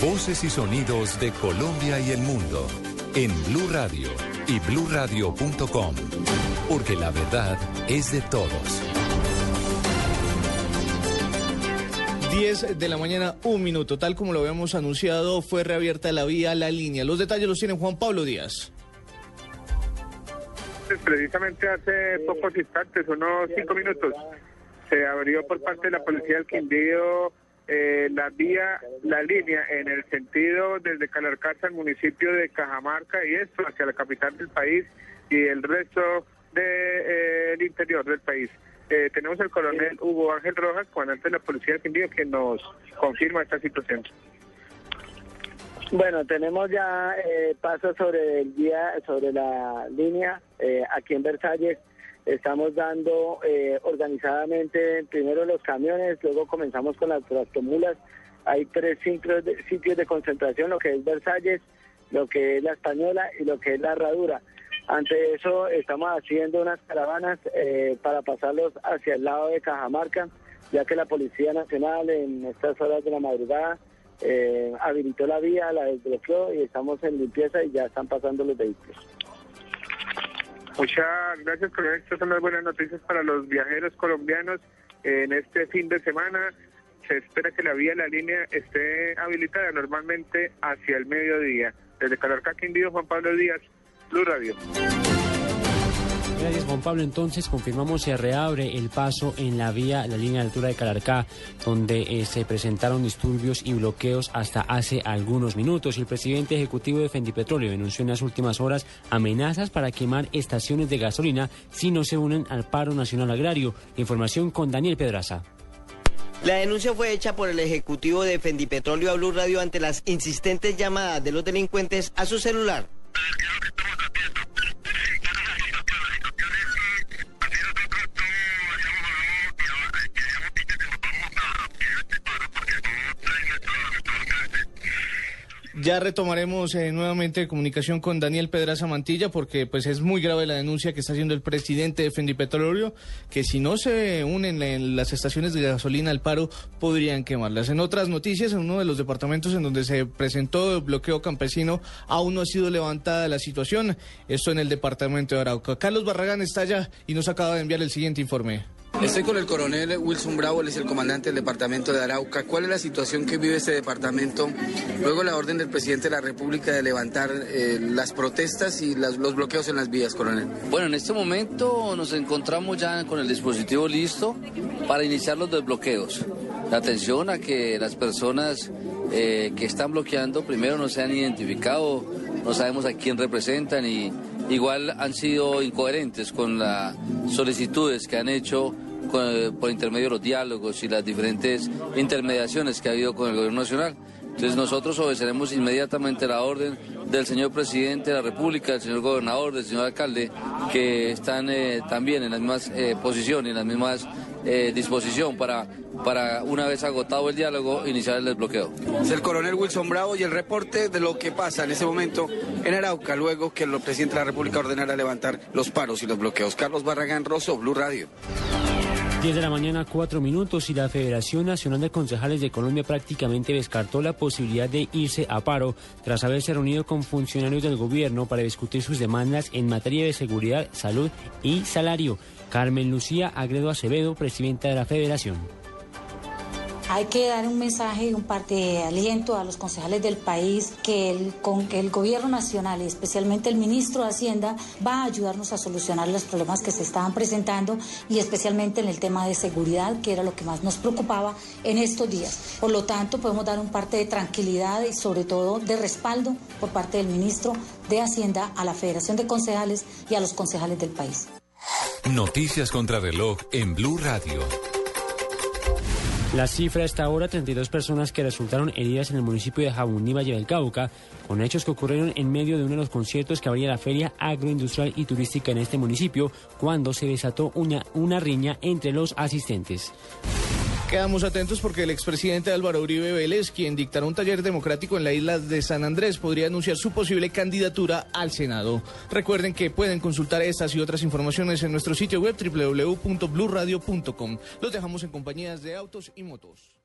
Voces y sonidos de Colombia y el mundo en Blue Radio y bluradio.com, porque la verdad es de todos. 10 de la mañana, un minuto. Tal como lo habíamos anunciado, fue reabierta la vía, la línea. Los detalles los tiene Juan Pablo Díaz. Pues, precisamente hace pocos instantes, unos cinco minutos, se abrió por parte de la Policía del Quindío eh, la vía, la línea en el sentido desde Calarcata al municipio de Cajamarca y esto hacia la capital del país y el resto del eh, interior del país. Eh, tenemos el coronel Hugo Ángel Rojas, comandante de la Policía del Quindío, que nos confirma esta situación. Bueno, tenemos ya eh, pasos sobre el día, sobre la línea eh, aquí en Versalles. Estamos dando eh, organizadamente primero los camiones, luego comenzamos con las tractomulas. Hay tres de, sitios de concentración, lo que es Versalles, lo que es la Española y lo que es la Herradura. Ante eso estamos haciendo unas caravanas eh, para pasarlos hacia el lado de Cajamarca, ya que la Policía Nacional en estas horas de la madrugada eh, habilitó la vía, la desbloqueó y estamos en limpieza y ya están pasando los vehículos. Muchas gracias, coronel. Estas son las buenas noticias para los viajeros colombianos. En este fin de semana se espera que la vía, la línea esté habilitada normalmente hacia el mediodía. Desde Calarca, Quindío, Juan Pablo Díaz, Blue Radio. Gracias Juan Pablo. Entonces confirmamos se reabre el paso en la vía, la línea de altura de Calarcá, donde eh, se presentaron disturbios y bloqueos hasta hace algunos minutos. El presidente ejecutivo de Fendipetróleo denunció en las últimas horas amenazas para quemar estaciones de gasolina si no se unen al paro nacional agrario. Información con Daniel Pedraza. La denuncia fue hecha por el ejecutivo de Fendipetróleo a Blue Radio ante las insistentes llamadas de los delincuentes a su celular. Ya retomaremos eh, nuevamente comunicación con Daniel Pedraza Mantilla porque pues es muy grave la denuncia que está haciendo el presidente de Fendipetróleo que si no se unen en las estaciones de gasolina al paro podrían quemarlas. En otras noticias, en uno de los departamentos en donde se presentó el bloqueo campesino aún no ha sido levantada la situación. Esto en el departamento de Arauca. Carlos Barragán está allá y nos acaba de enviar el siguiente informe. Estoy con el coronel Wilson Bravo, él es el comandante del departamento de Arauca. ¿Cuál es la situación que vive este departamento? Luego la orden del presidente de la República de levantar eh, las protestas y las, los bloqueos en las vías, coronel. Bueno, en este momento nos encontramos ya con el dispositivo listo para iniciar los desbloqueos. La atención a que las personas eh, que están bloqueando primero no se han identificado, no sabemos a quién representan y igual han sido incoherentes con las solicitudes que han hecho por intermedio de los diálogos y las diferentes intermediaciones que ha habido con el gobierno nacional. Entonces nosotros obedeceremos inmediatamente la orden del señor presidente de la República, del señor gobernador, del señor alcalde, que están eh, también en las mismas eh, posiciones, en las mismas eh, disposición para, para, una vez agotado el diálogo, iniciar el desbloqueo. Es el coronel Wilson Bravo y el reporte de lo que pasa en ese momento en Arauca, luego que el presidente de la República ordenara levantar los paros y los bloqueos. Carlos Barragán Rosso, Blue Radio. 10 de la mañana, 4 minutos, y la Federación Nacional de Concejales de Colombia prácticamente descartó la posibilidad de irse a paro tras haberse reunido con funcionarios del gobierno para discutir sus demandas en materia de seguridad, salud y salario. Carmen Lucía Agredo Acevedo, presidenta de la Federación. Hay que dar un mensaje y un parte de aliento a los concejales del país que el, con que el gobierno nacional y especialmente el ministro de Hacienda va a ayudarnos a solucionar los problemas que se estaban presentando y especialmente en el tema de seguridad, que era lo que más nos preocupaba en estos días. Por lo tanto, podemos dar un parte de tranquilidad y sobre todo de respaldo por parte del ministro de Hacienda a la Federación de Concejales y a los concejales del país. Noticias contra reloj en Blue Radio. La cifra hasta ahora, 32 personas que resultaron heridas en el municipio de Jabuní, Valle del Cauca, con hechos que ocurrieron en medio de uno de los conciertos que habría la feria agroindustrial y turística en este municipio, cuando se desató una, una riña entre los asistentes. Quedamos atentos porque el expresidente Álvaro Uribe Vélez, quien dictará un taller democrático en la isla de San Andrés, podría anunciar su posible candidatura al Senado. Recuerden que pueden consultar estas y otras informaciones en nuestro sitio web www.bluradio.com. Los dejamos en compañías de autos y motos.